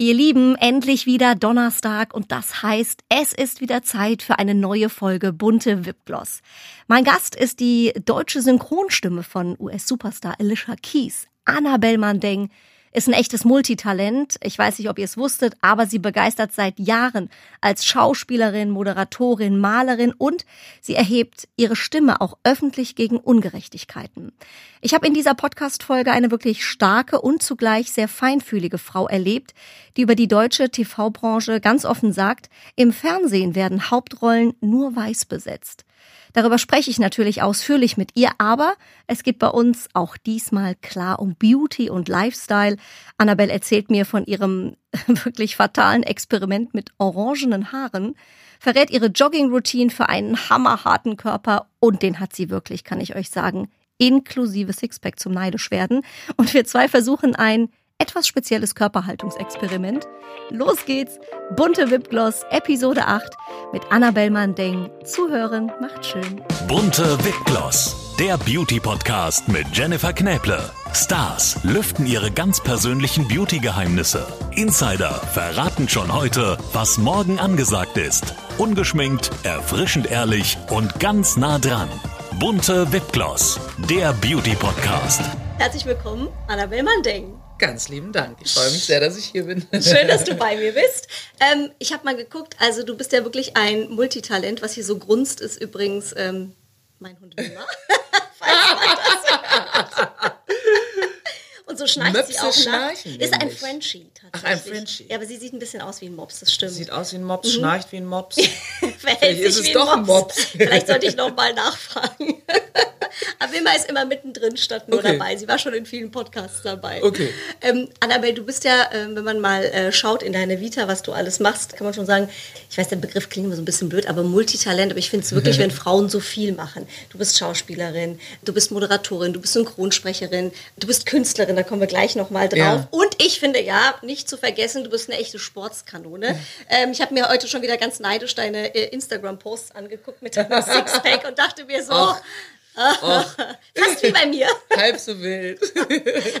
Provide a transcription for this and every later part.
Ihr Lieben, endlich wieder Donnerstag und das heißt, es ist wieder Zeit für eine neue Folge Bunte Wipgloss. Mein Gast ist die deutsche Synchronstimme von US-Superstar Alicia Keys, Annabelle Mandeng, ist ein echtes Multitalent. Ich weiß nicht, ob ihr es wusstet, aber sie begeistert seit Jahren als Schauspielerin, Moderatorin, Malerin und sie erhebt ihre Stimme auch öffentlich gegen Ungerechtigkeiten. Ich habe in dieser Podcast-Folge eine wirklich starke und zugleich sehr feinfühlige Frau erlebt, die über die deutsche TV-Branche ganz offen sagt, im Fernsehen werden Hauptrollen nur weiß besetzt. Darüber spreche ich natürlich ausführlich mit ihr, aber es geht bei uns auch diesmal klar um Beauty und Lifestyle. Annabelle erzählt mir von ihrem wirklich fatalen Experiment mit orangenen Haaren, verrät ihre Jogging-Routine für einen hammerharten Körper und den hat sie wirklich, kann ich euch sagen, inklusive Sixpack zum Neidisch werden. Und wir zwei versuchen ein etwas spezielles Körperhaltungsexperiment. Los geht's! Bunte Wipgloss, Episode 8 mit Annabelle Mandeng. Zuhören macht schön. Bunte Wipgloss, der Beauty-Podcast mit Jennifer Knäble. Stars lüften ihre ganz persönlichen Beauty-Geheimnisse. Insider verraten schon heute, was morgen angesagt ist. Ungeschminkt, erfrischend ehrlich und ganz nah dran. Bunte Wipgloss, der Beauty-Podcast. Herzlich willkommen, Annabelle Mandeng. Ganz lieben Dank. Ich freue mich sehr, dass ich hier bin. Schön, dass du bei mir bist. Ähm, ich habe mal geguckt, also du bist ja wirklich ein Multitalent. Was hier so grunzt, ist übrigens ähm, mein Hund Wilma. Und so schnarcht Möpse sie auch schnarchen nach. Ist ein. Frenchie tatsächlich. Ach, ein Frenchie. Ja, aber sie sieht ein bisschen aus wie ein Mops, das stimmt. Sieht aus wie ein Mops, schnarcht wie ein Mops. Verhält Vielleicht ist sich es doch ein Mops. Vielleicht sollte ich noch mal nachfragen. Aber Wilma ist immer mittendrin statt nur Okay. dabei. Sie war schon in vielen Podcasts dabei. Okay. Ähm, Annabelle, du bist ja, ähm, wenn man mal äh, schaut in deine Vita, was du alles machst, kann man schon sagen, ich weiß, der Begriff klingt immer so ein bisschen blöd, aber Multitalent, aber ich finde es wirklich, wenn Frauen so viel machen. Du bist Schauspielerin, du bist Moderatorin, du bist Synchronsprecherin, du bist Künstlerin, da kommen wir gleich noch mal drauf. Ja. Und ich finde, ja, nicht zu vergessen, du bist eine echte Sportskanone. Ähm, ich habe mir heute schon wieder ganz neidisch deine äh, Instagram-Posts angeguckt mit deinem Sixpack und dachte mir so, Och. fast wie bei mir. Halb so wild.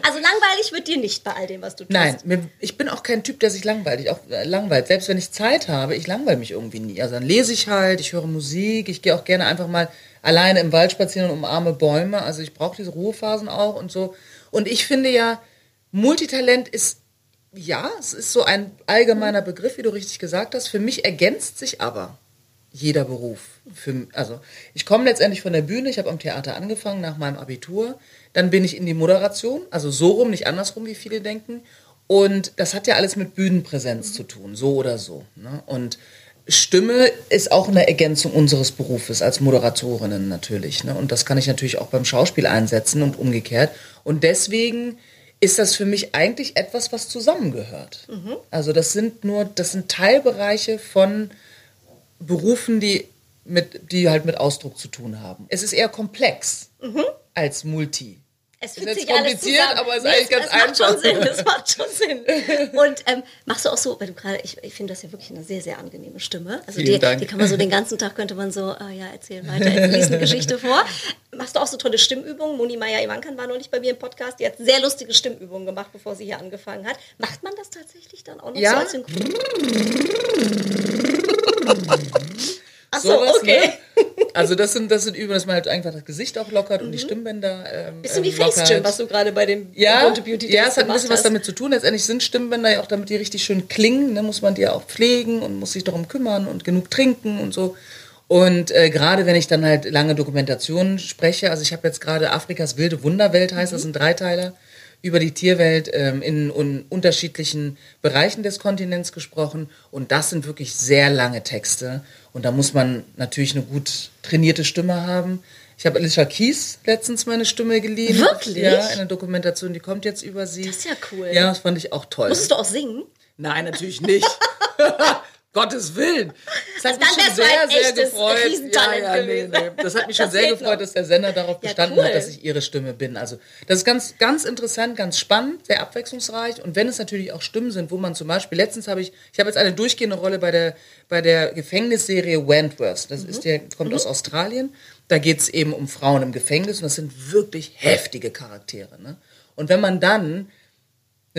Also langweilig wird dir nicht bei all dem, was du tust. Nein, mir, ich bin auch kein Typ, der sich langweilt. Ich auch äh, langweilt. Selbst wenn ich Zeit habe, ich langweile mich irgendwie nie. Also dann lese ich halt, ich höre Musik, ich gehe auch gerne einfach mal alleine im Wald spazieren und umarme Bäume. Also ich brauche diese Ruhephasen auch und so. Und ich finde ja, Multitalent ist, ja, es ist so ein allgemeiner Begriff, wie du richtig gesagt hast. Für mich ergänzt sich aber jeder Beruf. Für, also ich komme letztendlich von der Bühne, ich habe am Theater angefangen nach meinem Abitur, dann bin ich in die Moderation, also so rum, nicht andersrum, wie viele denken. Und das hat ja alles mit Bühnenpräsenz zu tun, so oder so. Ne? Und Stimme ist auch eine Ergänzung unseres Berufes als Moderatorinnen natürlich. Ne? Und das kann ich natürlich auch beim Schauspiel einsetzen und umgekehrt. Und deswegen ist das für mich eigentlich etwas, was zusammengehört. Also das sind nur, das sind Teilbereiche von Berufen, die, mit, die halt mit Ausdruck zu tun haben. Es ist eher komplex als Multi. Es jetzt sich alles kompliziert, zusammen. aber ist eigentlich ganz es macht schon einfach. Sinn, es macht schon Sinn. Und ähm, machst du auch so, weil du gerade, ich, ich finde das ja wirklich eine sehr, sehr angenehme Stimme. Also die, Dank. die kann man so den ganzen Tag, könnte man so, ah ja, erzähl weiter, lies eine Geschichte vor. Machst du auch so tolle Stimmübungen? Moni Maya Ivankan war noch nicht bei mir im Podcast, die hat sehr lustige Stimmübungen gemacht, bevor sie hier angefangen hat. Macht man das tatsächlich dann auch noch Ja. so als Synchron? Achso, Sowas, okay. Ne? Also das sind, das sind Übungen, dass man halt einfach das Gesicht auch lockert und die Stimmbänder ähm, Bisschen wie ähm, lockert. Facegym, was du gerade bei dem Ja, Bunte Beauty ja, es hat ein bisschen was hast. damit zu tun. Letztendlich sind Stimmbänder ja auch, damit die richtig schön klingen, ne, muss man die ja auch pflegen und muss sich darum kümmern und genug trinken und so. Und äh, gerade wenn ich dann halt lange Dokumentationen spreche, also ich habe jetzt gerade Afrikas wilde Wunderwelt heißt, das sind Dreiteiler über die Tierwelt ähm, in, un unterschiedlichen Bereichen des Kontinents gesprochen und das sind wirklich sehr lange Texte und da muss man natürlich eine gut trainierte Stimme haben. Ich habe Alicia Keys letztens meine Stimme geliehen. Wirklich? Ja, eine Dokumentation, die kommt jetzt über sie. Das ist ja cool. Ja, das fand ich auch toll. Musstest du auch singen? Nein, natürlich nicht. Gottes Willen. Das Also hat mich schon sehr, sehr gefreut. Ja, ja, nee, nee. Das hat mich schon sehr gefreut, noch. dass der Sender darauf Ja, bestanden cool. hat, dass ich ihre Stimme bin. Also das ist ganz, ganz interessant, ganz spannend, sehr abwechslungsreich. Und wenn es natürlich auch Stimmen sind, wo man zum Beispiel, letztens habe ich, ich habe jetzt eine durchgehende Rolle bei der, bei der Gefängnisserie Wentworth. Das ist der, kommt aus Australien. Da geht es eben um Frauen im Gefängnis und das sind wirklich heftige Charaktere. Ne? Und wenn man dann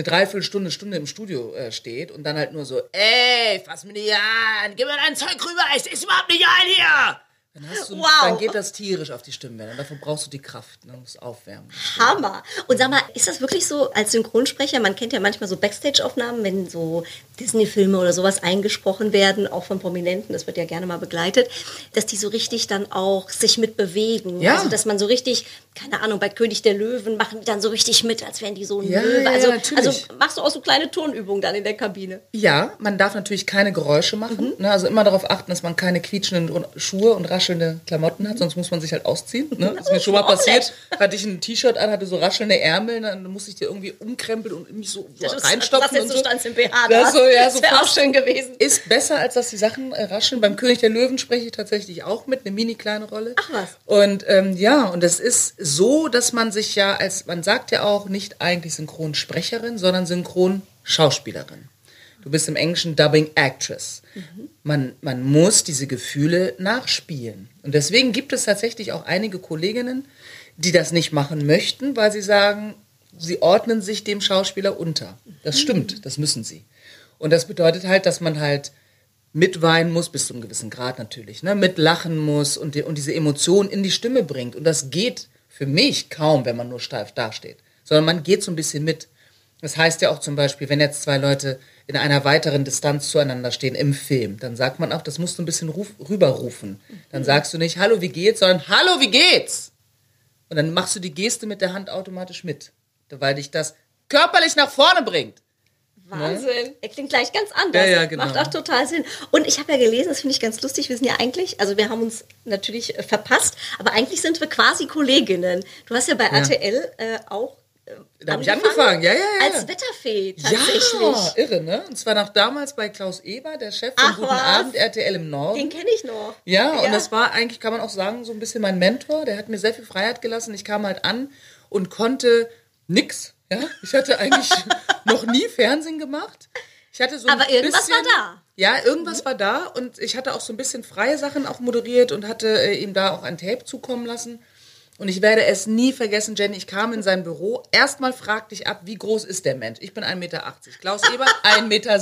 eine Dreiviertelstunde, Stunde im Studio äh, steht und dann halt nur so, ey, fass mir nicht an, gib mir dein Zeug rüber, es ist überhaupt nicht ein hier. Dann, hast du, Wow. dann geht das tierisch auf die Stimmbänder. Dafür brauchst du die Kraft, ne? musst aufwärmen. Hammer. Und sag mal, ist das wirklich so als Synchronsprecher? Man kennt ja manchmal so Backstage-Aufnahmen, wenn so Disney-Filme oder sowas eingesprochen werden, auch von Prominenten, das wird ja gerne mal begleitet, dass die so richtig dann auch sich mitbewegen. Ja. Also, dass man so richtig, keine Ahnung, bei König der Löwen machen die dann so richtig mit, als wären die so ein Ja, Löwe. ja, also, natürlich. also machst du auch so kleine Tonübungen dann in der Kabine. Ja, man darf natürlich keine Geräusche machen. Ne? Also immer darauf achten, dass man keine quietschenden Schuhe und raschelnde Klamotten hat, sonst muss man sich halt ausziehen. Ne? Das ist mir schon mal passiert. Hatte ich ein T-Shirt an, hatte so raschelnde Ärmel, dann musste ich die irgendwie umkrempeln und mich so, so Das reinstopfen. jetzt und so so. standst im BH Das da. so, ja, so auch schön gewesen. Ist besser, als dass die Sachen äh, rascheln. Beim König der Löwen spreche ich tatsächlich auch mit, eine mini kleine Rolle. Ach was. Und ähm, ja, und es ist so, dass man sich ja als, man sagt ja auch nicht eigentlich Synchronsprecherin, sondern Synchronschauspielerin. Du bist im Englischen Dubbing Actress. Man, man muss diese Gefühle nachspielen. Und deswegen gibt es tatsächlich auch einige Kolleginnen, die das nicht machen möchten, weil sie sagen, sie ordnen sich dem Schauspieler unter. Das stimmt, das müssen sie. Und das bedeutet halt, dass man halt mitweinen muss, bis zu einem gewissen Grad natürlich, ne? mitlachen muss und, die, und diese Emotionen in die Stimme bringt. Und das geht für mich kaum, wenn man nur steif dasteht, sondern man geht so ein bisschen mit. Das heißt ja auch zum Beispiel, wenn jetzt zwei Leute in einer weiteren Distanz zueinander stehen im Film, dann sagt man auch, das musst du ein bisschen ruf, rüberrufen. Dann sagst du nicht, hallo, wie geht's, sondern hallo, wie geht's? Und dann machst du die Geste mit der Hand automatisch mit, weil dich das körperlich nach vorne bringt. Wahnsinn. Er klingt gleich ganz anders. Ja, ja, genau. Macht auch total Sinn. Und ich habe ja gelesen, das finde ich ganz lustig, wir sind ja eigentlich, also wir haben uns natürlich äh, verpasst, aber eigentlich sind wir quasi Kolleginnen. Du hast ja bei RTL äh, auch äh, Da hab ich angefangen. Ja, ja, ja. Als Wetterfee tatsächlich. Ja, irre, ne? Und zwar noch damals bei Klaus Eber, der Chef von Ach, Guten was? Abend RTL im Norden. Den kenne ich noch. Ja, und das war eigentlich, kann man auch sagen, so ein bisschen mein Mentor. Der hat mir sehr viel Freiheit gelassen. Ich kam halt an und konnte nix. Ja, ich hatte eigentlich noch nie Fernsehen gemacht. Ich hatte so ein Aber irgendwas bisschen, war da. Ja, irgendwas war da und ich hatte auch so ein bisschen freie Sachen auch moderiert und hatte äh, ihm da auch ein Tape zukommen lassen. Und ich werde es nie vergessen, Jenny, ich kam in sein Büro. Erstmal fragte ich ab, wie groß ist der Mensch? Ich bin 1,80 Meter. Klaus Ebert 1,60 Meter.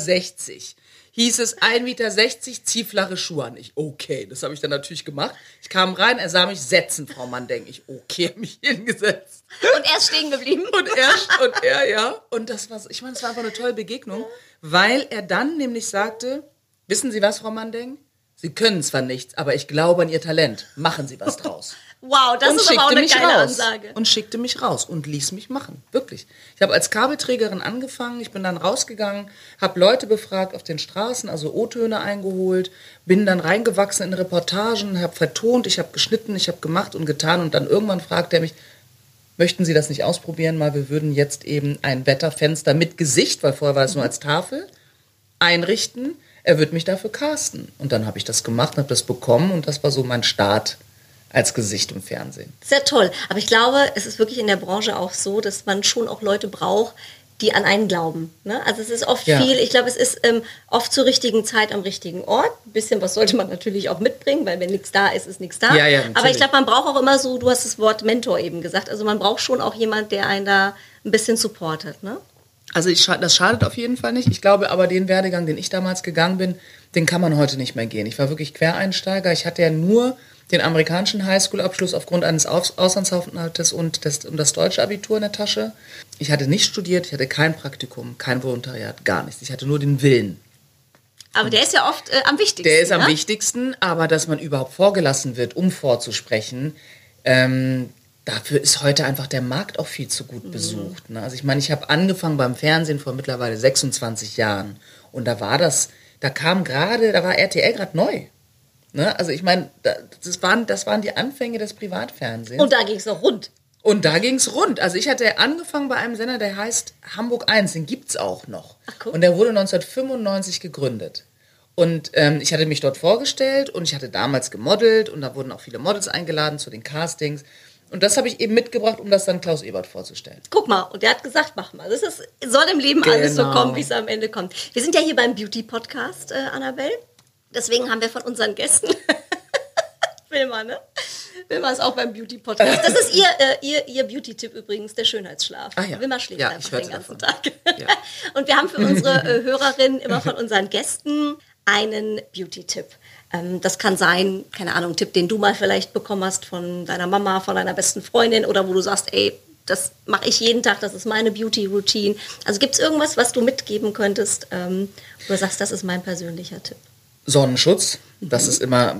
Hieß es 1,60 Meter, zieh flache Schuhe an. Ich, okay, das habe ich dann natürlich gemacht. Ich kam rein, er sah mich setzen, Frau Mann, denke ich, okay, hab mich hingesetzt. Und er ist stehen geblieben. Und er, und er, ja. Und das war, ich meine, es war einfach eine tolle Begegnung, weil er dann nämlich sagte, wissen Sie was, Frau Mandeng? Sie können zwar nichts, aber ich glaube an Ihr Talent. Machen Sie was draus. Wow, das und ist aber auch eine geile raus. Ansage. Und schickte mich raus und ließ mich machen. Wirklich. Ich habe als Kabelträgerin angefangen, ich bin dann rausgegangen, habe Leute befragt auf den Straßen, also O-Töne eingeholt, bin dann reingewachsen in Reportagen, habe vertont, ich habe geschnitten, ich habe gemacht und getan und dann irgendwann fragte er mich, möchten Sie das nicht ausprobieren? Mal, wir würden jetzt eben ein Wetterfenster mit Gesicht, weil vorher war es nur als Tafel, einrichten. Er wird mich dafür casten. Und dann habe ich das gemacht, habe das bekommen und das war so mein Start als Gesicht im Fernsehen. Sehr toll. Aber ich glaube, es ist wirklich in der Branche auch so, dass man schon auch Leute braucht, die an einen glauben. Ne? Also es ist oft Ja. viel, ich glaube, es ist ähm, oft zur richtigen Zeit am richtigen Ort. Ein bisschen was sollte man natürlich auch mitbringen, weil wenn nichts da ist, ist nichts da. Ja, ja, Aber ich glaube, man braucht auch immer so, du hast das Wort Mentor eben gesagt, also man braucht schon auch jemand, der einen da ein bisschen supportet. Ne? Also ich, das schadet auf jeden Fall nicht. Ich glaube aber, den Werdegang, den ich damals gegangen bin, den kann man heute nicht mehr gehen. Ich war wirklich Quereinsteiger. Ich hatte ja nur den amerikanischen Highschool-Abschluss aufgrund eines Aus Auslandsaufenthaltes und das, und das deutsche Abitur in der Tasche. Ich hatte nicht studiert, ich hatte kein Praktikum, kein Volontariat, gar nichts. Ich hatte nur den Willen. Aber der ist ja oft äh, am wichtigsten. Der ist am ne? wichtigsten, aber dass man überhaupt vorgelassen wird, um vorzusprechen, ähm, dafür ist heute einfach der Markt auch viel zu gut besucht. Ne? Also ich meine, ich habe angefangen beim Fernsehen vor mittlerweile 26 Jahren und da war das, da kam gerade, da war RTL gerade neu. Ne? Also ich meine, da- das waren, das waren die Anfänge des Privatfernsehens. Und da ging es noch rund. Und da ging's rund. Also ich hatte angefangen bei einem Sender, der heißt Hamburg 1, den gibt's auch noch. Ach, guck. und der wurde 1995 gegründet. Und ähm, ich hatte mich dort vorgestellt und ich hatte damals gemodelt und da wurden auch viele Models eingeladen zu den Castings. Und das habe ich eben mitgebracht, um das dann Klaus Ebert vorzustellen. Guck mal, und der hat gesagt, mach mal. Das ist, soll im Leben alles so Genau. kommen, wie es am Ende kommt. Wir sind ja hier beim Beauty-Podcast, äh, Annabelle. Deswegen haben wir von unseren Gästen, Wilma, ne? Wilma ist auch beim Beauty-Podcast. Das ist ihr, äh, ihr, ihr Beauty-Tipp übrigens, der Schönheitsschlaf. Ah, ja. Wilma schläft Ja, einfach den ganzen davon. Tag. Ja. Und wir haben für unsere äh, Hörerinnen immer von unseren Gästen einen Beauty-Tipp. Ähm, das kann sein, keine Ahnung, ein Tipp, den du mal vielleicht bekommen hast von deiner Mama, von deiner besten Freundin oder wo du sagst, ey, das mache ich jeden Tag, das ist meine Beauty-Routine. Also gibt es irgendwas, was du mitgeben könntest, ähm, wo du sagst, das ist mein persönlicher Tipp? Sonnenschutz, das Mhm. ist immer,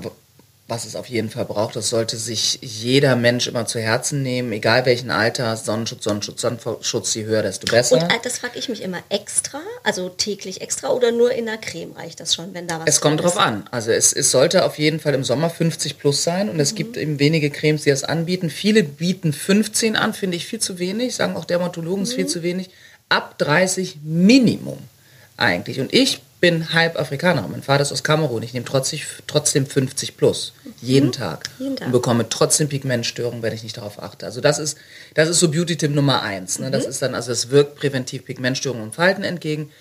was es auf jeden Fall braucht. Das sollte sich jeder Mensch immer zu Herzen nehmen, egal welchen Alter. Sonnenschutz, Sonnenschutz, Sonnenschutz, je höher, desto besser. Und äh, das frage ich mich immer extra, also täglich extra oder nur in der Creme reicht das schon, wenn da was Es kommt drin drauf ist? an. Also es, es sollte auf jeden Fall im Sommer 50 plus sein und es gibt eben wenige Cremes, die das anbieten. Viele bieten 15 an, finde ich viel zu wenig, sagen auch Dermatologen, ist viel zu wenig. Ab 30 Minimum eigentlich. Und ich bin halb Afrikaner. Mein Vater ist aus Kamerun. Ich nehme trotzdem, trotzdem 50 plus. Jeden Tag. Jeden Tag. Und bekomme trotzdem Pigmentstörungen, wenn ich nicht darauf achte. Also das ist, das ist so Beauty-Tipp Nummer eins. Ne? Das ist dann, also es wirkt präventiv Pigmentstörungen und Falten entgegen.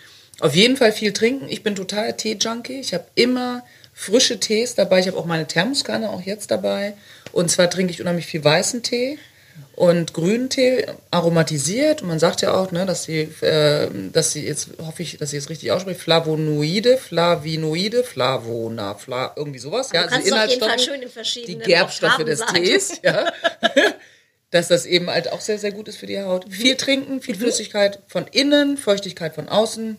Auf jeden Fall viel trinken. Ich bin totaler Tee-Junkie. Ich habe immer frische Tees dabei. Ich habe auch meine Thermoskanne auch jetzt dabei. Und zwar trinke ich unheimlich viel weißen Tee und grünen Tee aromatisiert. Man sagt ja auch, ne, dass sie, äh, dass sie jetzt, hoffe ich, dass sie es richtig ausspricht, Flavonoide, Flavinoide, Flavona, Fla, irgendwie sowas. Ja, auf jeden Fall Inhaltsstoffe, die Gerbstoffe des sagen. Tees, ja. dass das eben halt auch sehr, sehr gut ist für die Haut. Viel trinken, viel Flüssigkeit von innen, Feuchtigkeit von außen.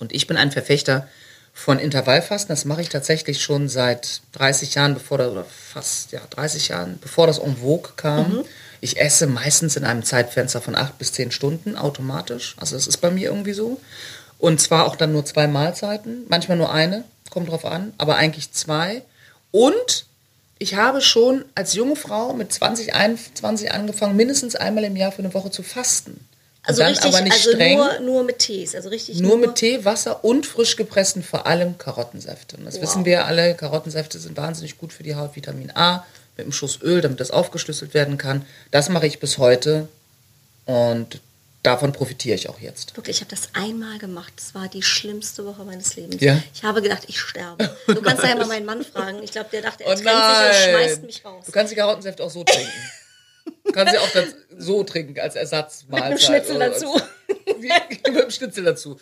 Und ich bin ein Verfechter von Intervallfasten. Das mache ich tatsächlich schon seit 30 Jahren, bevor das, oder fast, ja, 30 Jahren, bevor das en vogue kam. Ich esse meistens in einem Zeitfenster von 8 bis 10 Stunden automatisch. Also das ist bei mir irgendwie so. Und zwar auch dann nur zwei Mahlzeiten, manchmal nur eine, kommt drauf an, aber eigentlich zwei. Und ich habe schon als junge Frau mit 20, 21 angefangen, mindestens einmal im Jahr für eine Woche zu fasten. Also dann richtig, aber nicht also streng. nur, nur mit Tees, also richtig Nur mit Tee, Wasser und frisch gepressten, vor allem Karottensäfte. Und das Wow. wissen wir alle, Karottensäfte sind wahnsinnig gut für die Haut, Vitamin A, mit einem Schuss Öl, damit das aufgeschlüsselt werden kann. Das mache ich bis heute und davon profitiere ich auch jetzt. Wirklich, ich habe das einmal gemacht. Das war die schlimmste Woche meines Lebens. Ja? Ich habe gedacht, ich sterbe. Du kannst ja mal meinen Mann fragen. Ich glaube, der dachte, er Oh trennt sich und schmeißt mich raus. Du kannst die Karottensäfte auch so trinken. Du kannst sie auch so trinken als Ersatzmahlzeit. Mit einem Schnitzel dazu. Wie, mit einem Schnitzel dazu.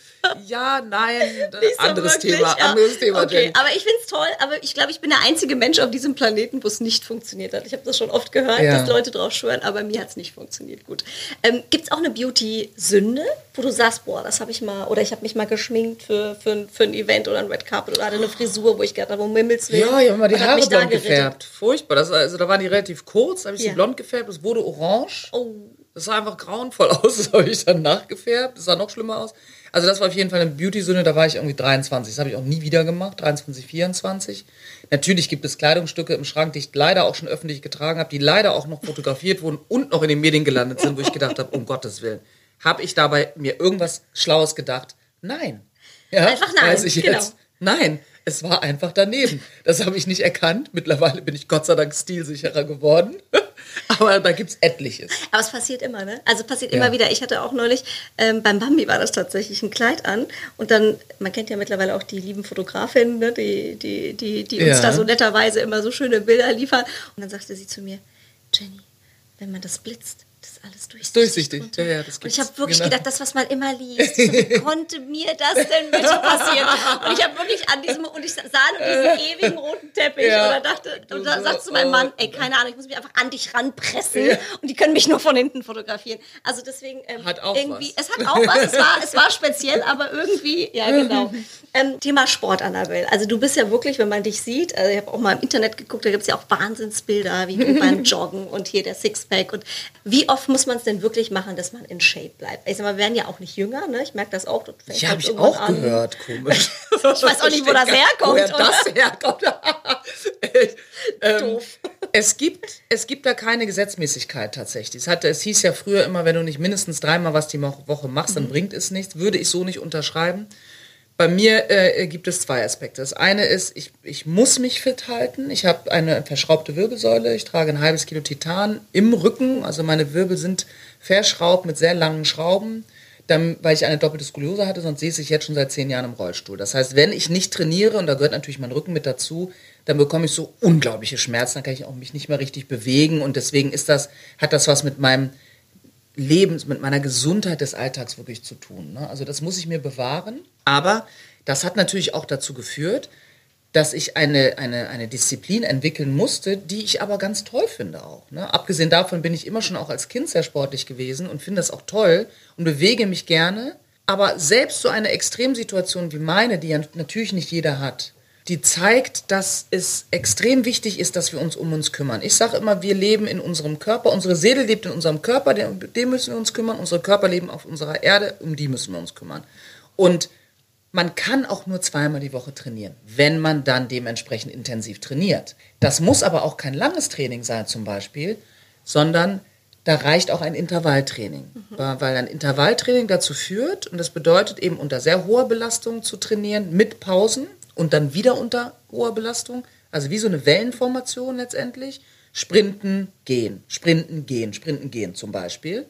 Ja, nein, so anderes wirklich, Thema, ja. anderes Thema, Okay, Jenny. aber ich finde es toll, aber ich glaube, ich bin der einzige Mensch auf diesem Planeten, wo es nicht funktioniert hat. Ich habe das schon oft gehört, Ja. dass Leute drauf schwören, aber mir hat es nicht funktioniert. Gut. Ähm, Gibt es auch eine Beauty-Sünde, wo du sagst, boah, das habe ich mal, oder ich habe mich mal geschminkt für, für, für ein Event oder ein Red Carpet oder hatte eine Frisur, wo ich gedacht habe, um Himmels Willen. Ja, ich habe immer die Haare blond gefärbt. Furchtbar. Das, also da waren die relativ kurz, da habe ich Ja. sie blond gefärbt, es wurde orange. Oh. Das sah einfach grauenvoll aus, das habe ich dann nachgefärbt. Das sah noch schlimmer aus. Also das war auf jeden Fall eine Beauty-Sünde, da war ich irgendwie 23. Das habe ich auch nie wieder gemacht, 23, 24. Natürlich gibt es Kleidungsstücke im Schrank, die ich leider auch schon öffentlich getragen habe, die leider auch noch fotografiert wurden und noch in den Medien gelandet sind, wo ich gedacht habe, um Gottes Willen, habe ich dabei mir irgendwas Schlaues gedacht? Nein. Ja, Einfach nein, weiß ich genau. jetzt. Nein, es war einfach daneben. Das habe ich nicht erkannt. Mittlerweile bin ich Gott sei Dank stilsicherer geworden. Aber da gibt es etliches. Aber es passiert immer, ne? Also passiert Ja. immer wieder. Ich hatte auch neulich, ähm, beim Bambi war das tatsächlich ein Kleid an. Und dann, man kennt ja mittlerweile auch die lieben Fotografinnen, ne? die, die, die, die uns Ja. da so netterweise immer so schöne Bilder liefern. Und dann sagte sie zu mir, Jenny, wenn man das blitzt, das ist alles durchsichtig. durchsichtig. drunter." Ja, ja, das und ich habe wirklich Genau. gedacht, das, was man immer liest, so, wie konnte mir das denn bitte passieren? Und ich habe wirklich an diesem, und ich sah nur diesen ewigen roten Teppich Ja. und dann dachte, und dann sagst du meinem Mann, ey, keine Ahnung, ich muss mich einfach an dich ranpressen und die können mich nur von hinten fotografieren. Also deswegen ähm, Hat auch irgendwie, was. es hat auch was, es war, es war speziell, aber irgendwie, ja genau. Ähm, Thema Sport, Annabelle. Also du bist ja wirklich, wenn man dich sieht, also ich habe auch mal im Internet geguckt, da gibt es ja auch Wahnsinnsbilder, wie du beim Joggen und hier der Sixpack und wie oft muss man es denn wirklich machen, dass man in Shape bleibt? Ich sag mal, wir werden ja auch nicht jünger, ne? Ich merke das auch. das fängt Ja, halt habe ich irgendwann auch an. gehört, komisch. Ich weiß auch nicht, wo das herkommt, Woher das herkommt. ähm, Doof. Es gibt, es gibt da keine Gesetzmäßigkeit tatsächlich. Es, hat, es hieß ja früher immer, wenn du nicht mindestens dreimal was die Woche machst, Mhm. dann bringt es nichts. Würde ich so nicht unterschreiben. Bei mir äh, gibt es zwei Aspekte. Das eine ist, ich, ich muss mich fit halten. Ich habe eine verschraubte Wirbelsäule. Ich trage ein halbes Kilo Titan im Rücken. Also meine Wirbel sind verschraubt mit sehr langen Schrauben, dann, weil ich eine doppelte Skoliose hatte. Sonst sehe ich jetzt schon seit zehn Jahren im Rollstuhl. Das heißt, wenn ich nicht trainiere, und da gehört natürlich mein Rücken mit dazu, dann bekomme ich so unglaubliche Schmerzen, dann kann ich auch mich nicht mehr richtig bewegen und deswegen ist das, hat das was mit meinem Leben, mit meiner Gesundheit des Alltags wirklich zu tun. Ne? Also das muss ich mir bewahren, aber das hat natürlich auch dazu geführt, dass ich eine, eine, eine Disziplin entwickeln musste, die ich aber ganz toll finde auch. Ne? Abgesehen davon bin ich immer schon auch als Kind sehr sportlich gewesen und finde das auch toll und bewege mich gerne. Aber selbst so eine Extremsituation wie meine, die ja natürlich nicht jeder hat, die zeigt, dass es extrem wichtig ist, dass wir uns um uns kümmern. Ich sage immer, wir leben in unserem Körper, unsere Seele lebt in unserem Körper, dem müssen wir uns kümmern, unsere Körper leben auf unserer Erde, um die müssen wir uns kümmern. Und man kann auch nur zweimal die Woche trainieren, wenn man dann dementsprechend intensiv trainiert. Das muss aber auch kein langes Training sein zum Beispiel, sondern da reicht auch ein Intervalltraining, mhm. weil ein Intervalltraining dazu führt, und das bedeutet eben unter sehr hoher Belastung zu trainieren, mit Pausen und dann wieder unter hoher Belastung, also wie so eine Wellenformation letztendlich, sprinten, gehen, sprinten, gehen, sprinten, gehen zum Beispiel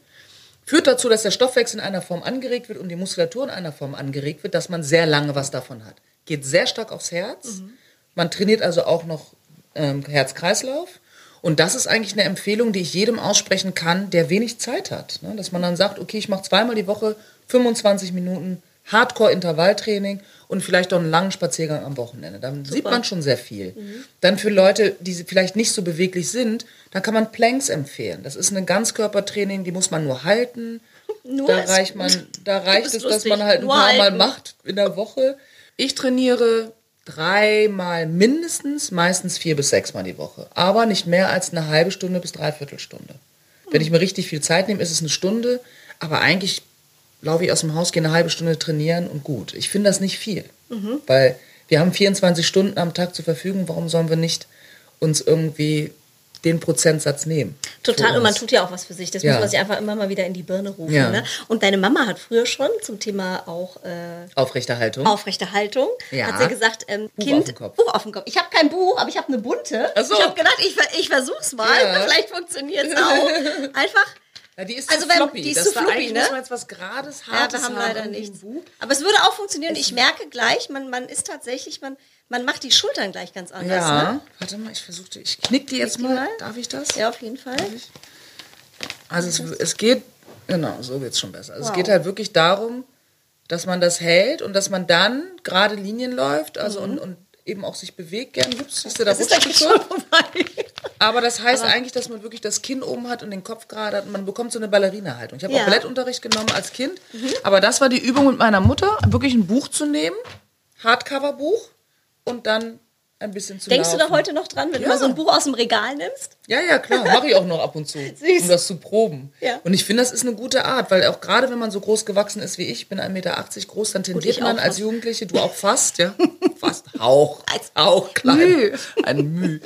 führt dazu, dass der Stoffwechsel in einer Form angeregt wird und die Muskulatur in einer Form angeregt wird, dass man sehr lange was davon hat. Geht sehr stark aufs Herz. Mhm. Man trainiert also auch noch ähm, Herz-Kreislauf. Und das ist eigentlich eine Empfehlung, die ich jedem aussprechen kann, der wenig Zeit hat. Ne? Dass man dann sagt, okay, ich mache zweimal die Woche 25 Minuten Hardcore-Intervalltraining und vielleicht auch einen langen Spaziergang am Wochenende. Dann Super. sieht man schon sehr viel. Mhm. Dann für Leute, die vielleicht nicht so beweglich sind, dann kann man Planks empfehlen. Das ist ein Ganzkörpertraining, die muss man nur halten. Nur da reicht, man, da reicht es, lustig. dass man halt ein nur paar halten. Mal macht in der Woche. Ich trainiere dreimal mindestens, meistens vier bis sechs Mal die Woche. Aber nicht mehr als eine halbe Stunde bis dreiviertel Stunde. Wenn ich mir richtig viel Zeit nehme, ist es eine Stunde. Aber eigentlich laufe ich aus dem Haus, gehe eine halbe Stunde trainieren und gut. Ich finde das nicht viel, mhm. weil wir haben 24 Stunden am Tag zur Verfügung. Warum sollen wir nicht uns irgendwie den Prozentsatz nehmen. Total, und man tut ja auch was für sich. Das ja. muss man sich einfach immer mal wieder in die Birne rufen. Ja. Ne? Und deine Mama hat früher schon zum Thema auch äh, Aufrechterhaltung. Aufrechterhaltung. Ja. Hat sie gesagt, ähm, Buch Kind, auf Kopf. Buch auf dem Kopf. Ich habe kein Buch, aber ich habe eine bunte. So. Ich habe gedacht, ich, ich versuch's mal. Vielleicht funktioniert es auch. Einfach ja, die ist also zu floppy. Die ist das zu floppy, ne? muss man jetzt was Gerades, Hartes ja, wir haben leider nichts. Aber es würde auch funktionieren. Ich merke gleich, man, man ist tatsächlich, man, man macht die Schultern gleich ganz anders. Ja, ne? warte mal, ich versuche, ich knick die jetzt mal. mal. Darf ich das? Ja, auf jeden Fall. Also es, es, geht, genau, so wird es schon besser. Also wow. es geht halt wirklich darum, dass man das hält und dass man dann gerade Linien läuft, also mhm. und, und eben auch sich bewegt gern. Ups, siehst du, da rutscht schon vorbei. Aber das heißt Aber eigentlich, dass man wirklich das Kinn oben hat und den Kopf gerade hat. Man bekommt so eine Ballerina-Haltung. Ich habe ja. auch Ballettunterricht genommen als Kind. Mhm. Aber das war die Übung mit meiner Mutter, wirklich ein Buch zu nehmen, Hardcover-Buch und dann ein bisschen zu Denkst laufen. du da heute noch dran, wenn ja. du mal so ein Buch aus dem Regal nimmst? Ja, ja, klar. Mache ich auch noch ab und zu, um das zu proben. Ja. Und ich finde, das ist eine gute Art, weil auch gerade wenn man so groß gewachsen ist wie ich, bin 1,80 Meter groß, dann tendiert man als Jugendliche, du auch fast, ja, fast, auch, als auch klein, Müh. ein Müh.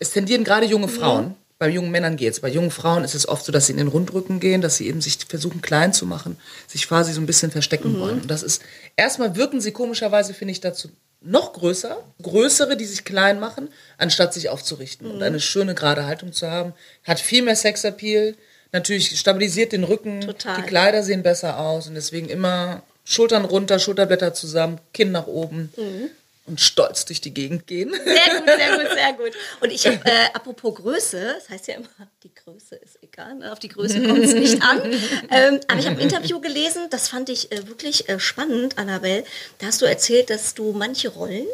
Es tendieren gerade junge Frauen, mhm. bei jungen Männern geht es. Bei jungen Frauen ist es oft so, dass sie in den Rundrücken gehen, dass sie eben sich versuchen klein zu machen, sich quasi so ein bisschen verstecken mhm. wollen. Und das ist, erstmal wirken sie komischerweise, finde ich, dazu noch größer, größere, die sich klein machen, anstatt sich aufzurichten mhm. und eine schöne gerade Haltung zu haben. Hat viel mehr Sexappeal, natürlich stabilisiert den Rücken, Total. die Kleider sehen besser aus und deswegen immer Schultern runter, Schulterblätter zusammen, Kinn nach oben. Mhm und stolz durch die Gegend gehen. Sehr gut, sehr gut, sehr gut. Und ich habe, äh, apropos Größe, das heißt ja immer, die Größe ist egal, ne? auf die Größe kommt es nicht an. Ähm, aber ich habe ein Interview gelesen, das fand ich äh, wirklich äh, spannend, Annabelle. Da hast du erzählt, dass du manche Rollen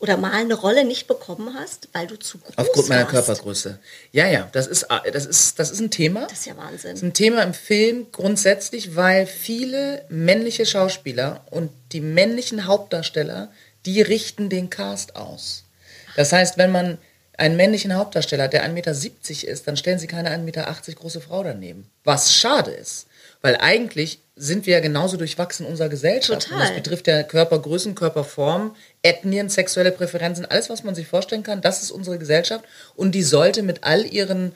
oder mal eine Rolle nicht bekommen hast, weil du zu groß Aufgrund meiner warst. Körpergröße. Ja, ja, das ist, äh, das, ist, das ist ein Thema. Das ist ja Wahnsinn. Das ist ein Thema im Film grundsätzlich, weil viele männliche Schauspieler und die männlichen Hauptdarsteller die richten den Cast aus. Das heißt, wenn man einen männlichen Hauptdarsteller hat, der 1,70 Meter ist, dann stellen sie keine 1,80 Meter große Frau daneben. Was schade ist. Weil eigentlich sind wir ja genauso durchwachsen in unserer Gesellschaft. Total. Und das betrifft ja Körpergrößen, Körperform, Ethnien, sexuelle Präferenzen, alles, was man sich vorstellen kann. Das ist unsere Gesellschaft. Und die sollte mit all ihren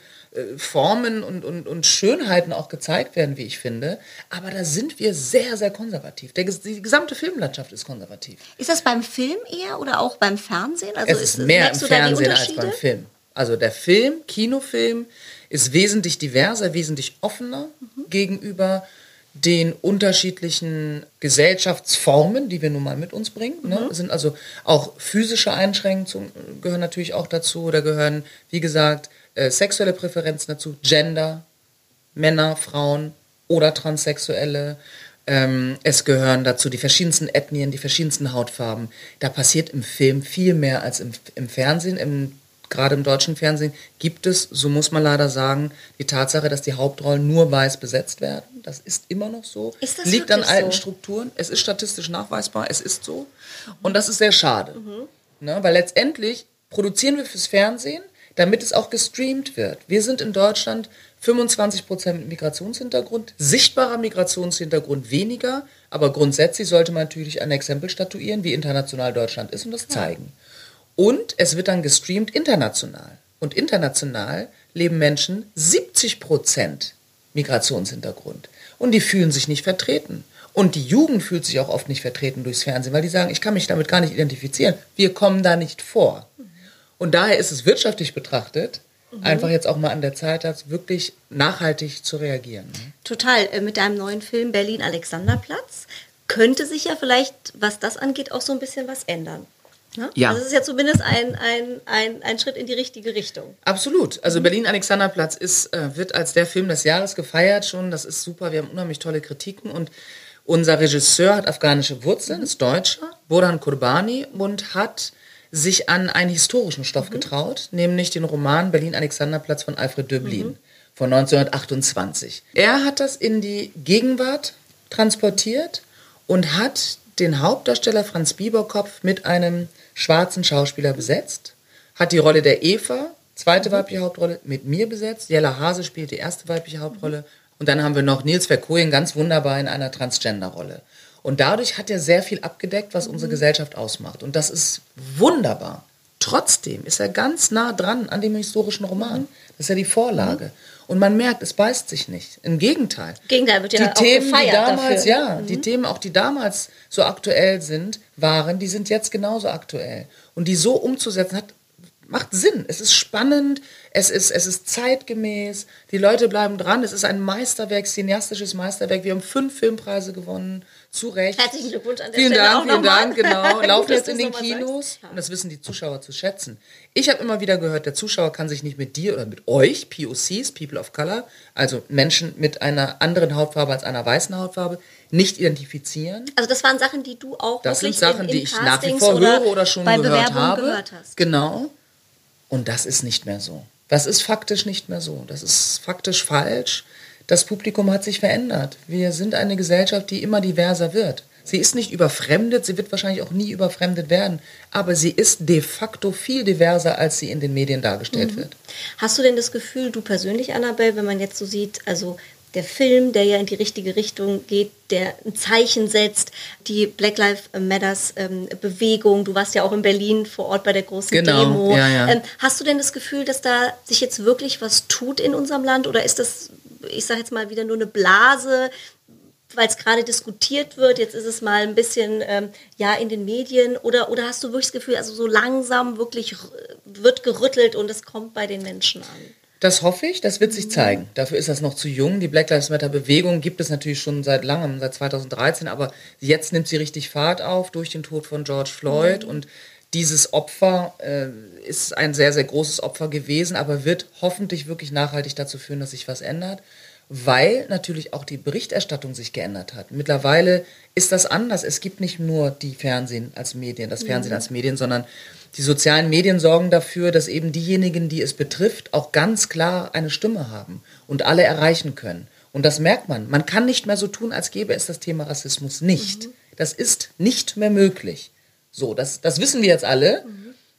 Formen und, und, und Schönheiten auch gezeigt werden, wie ich finde. Aber da sind wir sehr, sehr konservativ. Der, die gesamte Filmlandschaft ist konservativ. Ist das beim Film eher oder auch beim Fernsehen? Also es ist, ist mehr im Fernsehen als beim Film. Also der Film, Kinofilm, ist wesentlich diverser, wesentlich offener mhm. gegenüber den unterschiedlichen Gesellschaftsformen, die wir nun mal mit uns bringen. Ne? Sind also auch physische Einschränkungen gehören natürlich auch dazu. Da gehören, wie gesagt, äh, sexuelle Präferenzen dazu, Gender, Männer, Frauen oder Transsexuelle. Ähm, es gehören dazu die verschiedensten Ethnien, die verschiedensten Hautfarben. Da passiert im Film viel mehr als im, im Fernsehen. Im gerade im deutschen Fernsehen gibt es, so muss man leider sagen, die Tatsache, dass die Hauptrollen nur weiß besetzt werden. Das ist immer noch so. Ist das Liegt an alten so? Strukturen. Es ist statistisch nachweisbar. Es ist so. Und das ist sehr schade. Ne? Weil letztendlich produzieren wir fürs Fernsehen, damit es auch gestreamt wird. Wir sind in Deutschland 25% mit Migrationshintergrund, sichtbarer Migrationshintergrund weniger, aber grundsätzlich sollte man natürlich ein Exempel statuieren, wie international Deutschland ist und das zeigen. Und es wird dann gestreamt international. Und international leben Menschen 70 Prozent Migrationshintergrund. Und die fühlen sich nicht vertreten. Und die Jugend fühlt sich auch oft nicht vertreten durchs Fernsehen, weil die sagen, ich kann mich damit gar nicht identifizieren. Wir kommen da nicht vor. Und daher ist es wirtschaftlich betrachtet einfach jetzt auch mal an der Zeit, das wirklich nachhaltig zu reagieren. ne? Total. Äh, Mit deinem neuen Film Berlin Alexanderplatz könnte sich ja vielleicht, was das angeht, auch so ein bisschen was ändern. Ne? Ja. Also es ist ja zumindest ein, ein, ein, ein Schritt in die richtige Richtung. Absolut. Also Berlin-Alexanderplatz ist, äh, wird als der Film des Jahres gefeiert schon. Das ist super. Wir haben unheimlich tolle Kritiken und unser Regisseur hat afghanische Wurzeln, ist Deutscher, Burhan Kurbani und hat sich an einen historischen Stoff getraut, nämlich den Roman Berlin-Alexanderplatz von Alfred Döblin von 1928. Er hat das in die Gegenwart transportiert und hat den Hauptdarsteller Franz Bieberkopf mit einem schwarzen Schauspieler besetzt, hat die Rolle der Eva, zweite weibliche Hauptrolle, mit mir besetzt. Jella Hase spielt die erste weibliche Hauptrolle. Und dann haben wir noch Nils Verkoyen ganz wunderbar in einer Transgender-Rolle. Und dadurch hat er sehr viel abgedeckt, was unsere Gesellschaft ausmacht. Und das ist wunderbar. Trotzdem ist er ganz nah dran an dem historischen Roman. Das ist ja die Vorlage. Und man merkt, es beißt sich nicht. Im Gegenteil. Gegenteil wird ja die auch Themen, die gefeiert damals, dafür. ja, die Themen auch, die damals so aktuell sind, waren, die sind jetzt genauso aktuell. Und die so umzusetzen hat, macht Sinn. Es ist spannend, es ist, es ist zeitgemäß, die Leute bleiben dran. Es ist ein Meisterwerk, cineastisches Meisterwerk. Wir haben fünf Filmpreise gewonnen, zu Recht. Herzlichen Glückwunsch an der Vielen Stelle Dank, vielen. Dank, genau. Laufen jetzt in den Kinos sagst. Und das wissen die Zuschauer zu schätzen. Ich habe immer wieder gehört, der Zuschauer kann sich nicht mit dir oder mit euch, POCs, People of Color, also Menschen mit einer anderen Hautfarbe als einer weißen Hautfarbe, nicht identifizieren. Also das waren Sachen, die du auch Das sind Sachen, in, in die ich nach wie Castings vor oder höre oder schon bei gehört habe. gehört hast. Genau. Und das ist nicht mehr so. Das ist faktisch nicht mehr so. Das ist faktisch falsch. Das Publikum hat sich verändert. Wir sind eine Gesellschaft, die immer diverser wird. Sie ist nicht überfremdet, sie wird wahrscheinlich auch nie überfremdet werden, aber sie ist de facto viel diverser, als sie in den Medien dargestellt Mhm. wird. Hast du denn das Gefühl, du persönlich, Annabelle, wenn man jetzt so sieht, also der Film, der ja in die richtige Richtung geht, der ein Zeichen setzt, die Black Lives Matters ähm, Bewegung, du warst ja auch in Berlin vor Ort bei der großen Genau, Demo. ja, ja. Ähm, hast du denn das Gefühl, dass da sich jetzt wirklich was tut in unserem Land oder ist das, ich sage jetzt mal wieder nur eine Blase, weil es gerade diskutiert wird, jetzt ist es mal ein bisschen ähm, ja in den Medien oder oder hast du wirklich das Gefühl, also so langsam wirklich wird gerüttelt und es kommt bei den Menschen an? Das hoffe ich, das wird sich zeigen. Dafür ist das noch zu jung. Die Black Lives Matter Bewegung gibt es natürlich schon seit langem, seit 2013, aber jetzt nimmt sie richtig Fahrt auf durch den Tod von George Floyd und dieses Opfer äh, ist ein sehr, sehr großes Opfer gewesen, aber wird hoffentlich wirklich nachhaltig dazu führen, dass sich was ändert, weil natürlich auch die Berichterstattung sich geändert hat. Mittlerweile ist das anders. Es gibt nicht nur die Fernsehen als Medien, das Fernsehen als Medien, sondern die sozialen Medien sorgen dafür, dass eben diejenigen, die es betrifft, auch ganz klar eine Stimme haben und alle erreichen können. Und das merkt man. Man kann nicht mehr so tun, als gäbe es das Thema Rassismus nicht. Das ist nicht mehr möglich. So, das, das wissen wir jetzt alle.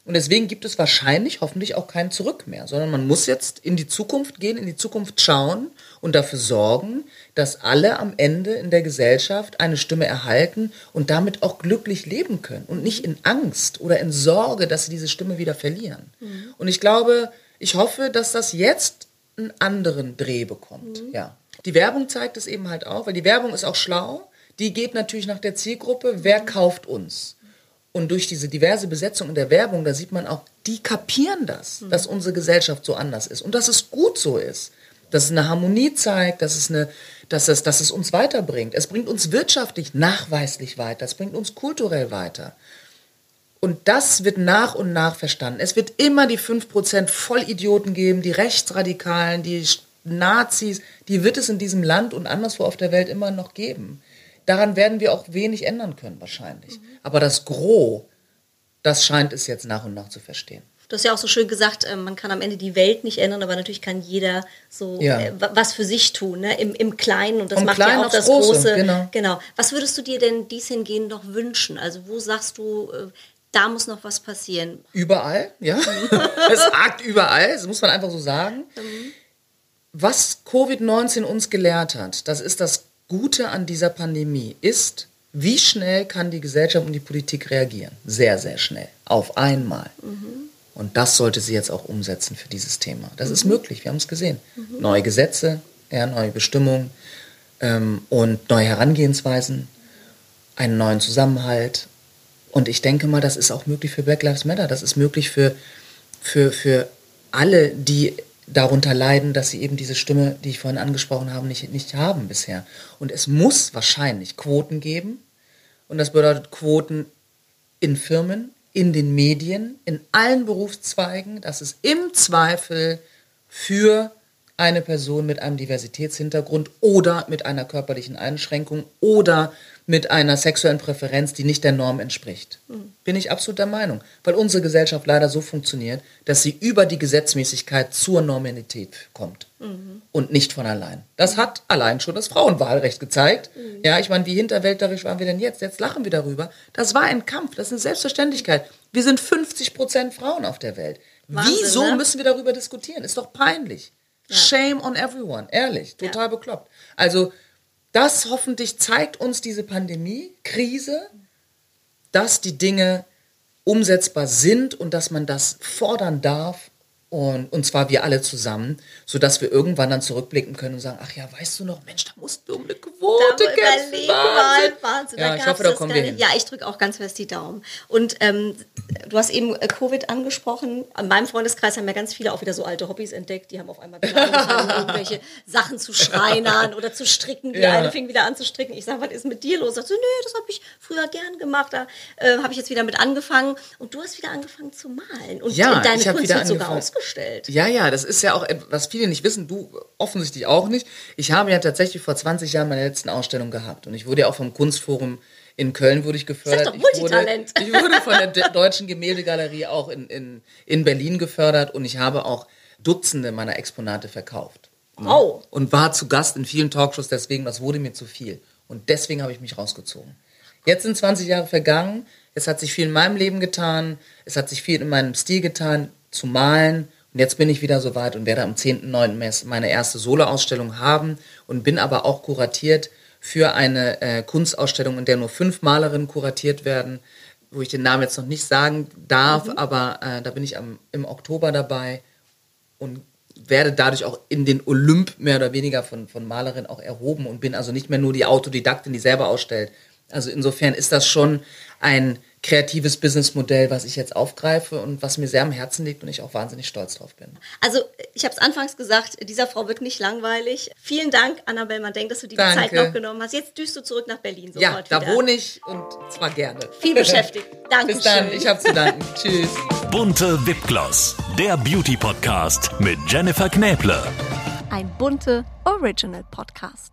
Und deswegen gibt es wahrscheinlich, hoffentlich auch kein Zurück mehr, sondern man muss jetzt in die Zukunft gehen, in die Zukunft schauen und dafür sorgen, dass alle am Ende in der Gesellschaft eine Stimme erhalten und damit auch glücklich leben können und nicht in Angst oder in Sorge, dass sie diese Stimme wieder verlieren. Und ich glaube, ich hoffe, dass das jetzt einen anderen Dreh bekommt. Ja. Die Werbung zeigt es eben halt auch, weil die Werbung ist auch schlau. Die geht natürlich nach der Zielgruppe, wer kauft uns? Und durch diese diverse Besetzung in der Werbung, da sieht man auch, die kapieren das, dass unsere Gesellschaft so anders ist und dass es gut so ist. Dass es eine Harmonie zeigt, dass es eine, dass es, dass es uns weiterbringt. Es bringt uns wirtschaftlich nachweislich weiter, es bringt uns kulturell weiter. Und das wird nach und nach verstanden. Es wird immer die 5% Vollidioten geben, die Rechtsradikalen, die Nazis, die wird es in diesem Land und anderswo auf der Welt immer noch geben. Daran werden wir auch wenig ändern können, wahrscheinlich. Aber das Gros, das scheint es jetzt nach und nach zu verstehen. Du hast ja auch so schön gesagt, äh, man kann am Ende die Welt nicht ändern, aber natürlich kann jeder so Ja. äh, was für sich tun, ne? Im, im Kleinen und das Vom macht Kleinen ja auch das Große, Große. genau. genau. Was würdest du dir denn dies hingehend noch wünschen? Also wo sagst du, äh, da muss noch was passieren? Überall, ja. es hakt überall, das muss man einfach so sagen. Was Covid-19 uns gelehrt hat, das ist das Gute an dieser Pandemie, ist, wie schnell kann die Gesellschaft und die Politik reagieren? Sehr, sehr schnell. Auf einmal. Und das sollte sie jetzt auch umsetzen für dieses Thema. Das ist möglich, wir haben es gesehen. Neue Gesetze, ja, neue Bestimmungen ähm, und neue Herangehensweisen, einen neuen Zusammenhalt. Und ich denke mal, das ist auch möglich für Black Lives Matter. Das ist möglich für, für, für alle, die darunter leiden, dass sie eben diese Stimme, die ich vorhin angesprochen habe, nicht, nicht haben bisher. Und es muss wahrscheinlich Quoten geben. Und das bedeutet Quoten in Firmen, in den Medien, in allen Berufszweigen, dass es im Zweifel für eine Person mit einem Diversitätshintergrund oder mit einer körperlichen Einschränkung oder mit einer sexuellen Präferenz, die nicht der Norm entspricht. Bin ich absolut der Meinung. Weil unsere Gesellschaft leider so funktioniert, dass sie über die Gesetzmäßigkeit zur Normalität kommt und nicht von allein. Das hat allein schon das Frauenwahlrecht gezeigt. Ja, ich meine, wie hinterwäldlerisch waren wir denn jetzt? Jetzt lachen wir darüber. Das war ein Kampf, das ist eine Selbstverständlichkeit. Wir sind 50 Prozent Frauen auf der Welt. Wahnsinn, Wieso ne? müssen wir darüber diskutieren? Ist doch peinlich. Shame on everyone, ehrlich, total bekloppt. Also das hoffentlich zeigt uns diese Pandemie, Krise, dass die Dinge umsetzbar sind und dass man das fordern darf und, und zwar wir alle zusammen, sodass wir irgendwann dann zurückblicken können und sagen, ach ja, weißt du noch, Mensch, da mussten wir um eine Quote kämpfen. Wahnsinn. Wahnsinn. Ja, da ich hoffe, da kommen wir hin. Ja, ich drücke auch ganz fest die Daumen. Und ähm, du hast eben äh, Covid angesprochen. An meinem Freundeskreis haben ja ganz viele auch wieder so alte Hobbys entdeckt. Die haben auf einmal wieder angefangen, irgendwelche Sachen zu schreinern oder zu stricken. Die Ja. eine fing wieder an zu stricken. Ich sage, was ist mit dir los? Sagst du, nö, das habe ich früher gern gemacht. Da äh, habe ich jetzt wieder mit angefangen. Und du hast wieder angefangen zu malen. Und Ja, deine ich Kunst wieder wird sogar ausgestellt. Ja, ja, das ist ja auch, et- was viele nicht wissen, du offensichtlich auch nicht. Ich habe ja tatsächlich vor 20 Jahren meine letzten Ausstellung gehabt und ich wurde ja auch vom Kunstforum in Köln wurde ich gefördert. doch, ich, wurde, Multitalent. ich wurde von der De- Deutschen Gemäldegalerie auch in, in, in Berlin gefördert und ich habe auch Dutzende meiner Exponate verkauft. Oh. Und war zu Gast in vielen Talkshows, deswegen, das wurde mir zu viel. Und deswegen habe ich mich rausgezogen. Jetzt sind 20 Jahre vergangen, es hat sich viel in meinem Leben getan, es hat sich viel in meinem Stil getan, zu malen. Und jetzt bin ich wieder soweit und werde am 10.9. meine erste Solo-Ausstellung haben und bin aber auch kuratiert für eine äh, Kunstausstellung, in der nur fünf Malerinnen kuratiert werden, wo ich den Namen jetzt noch nicht sagen darf, aber äh, da bin ich am, im Oktober dabei und werde dadurch auch in den Olymp mehr oder weniger von, von Malerin auch erhoben und bin also nicht mehr nur die Autodidaktin, die selber ausstellt. Also insofern ist das schon ein kreatives Businessmodell, was ich jetzt aufgreife und was mir sehr am Herzen liegt und ich auch wahnsinnig stolz drauf bin. Also, ich habe es anfangs gesagt, dieser Frau wird nicht langweilig. Vielen Dank, Annabelle Mandenk, dass du dir die Danke. Zeit noch genommen hast. Jetzt düst du zurück nach Berlin sofort Ja, da wieder. wohne ich und zwar gerne. Viel beschäftigt. Dankeschön. Bis dann, ich habe zu danken. Tschüss. Bunte Wipgloss, der Beauty Podcast mit Jennifer Knäble. Ein bunte Original Podcast.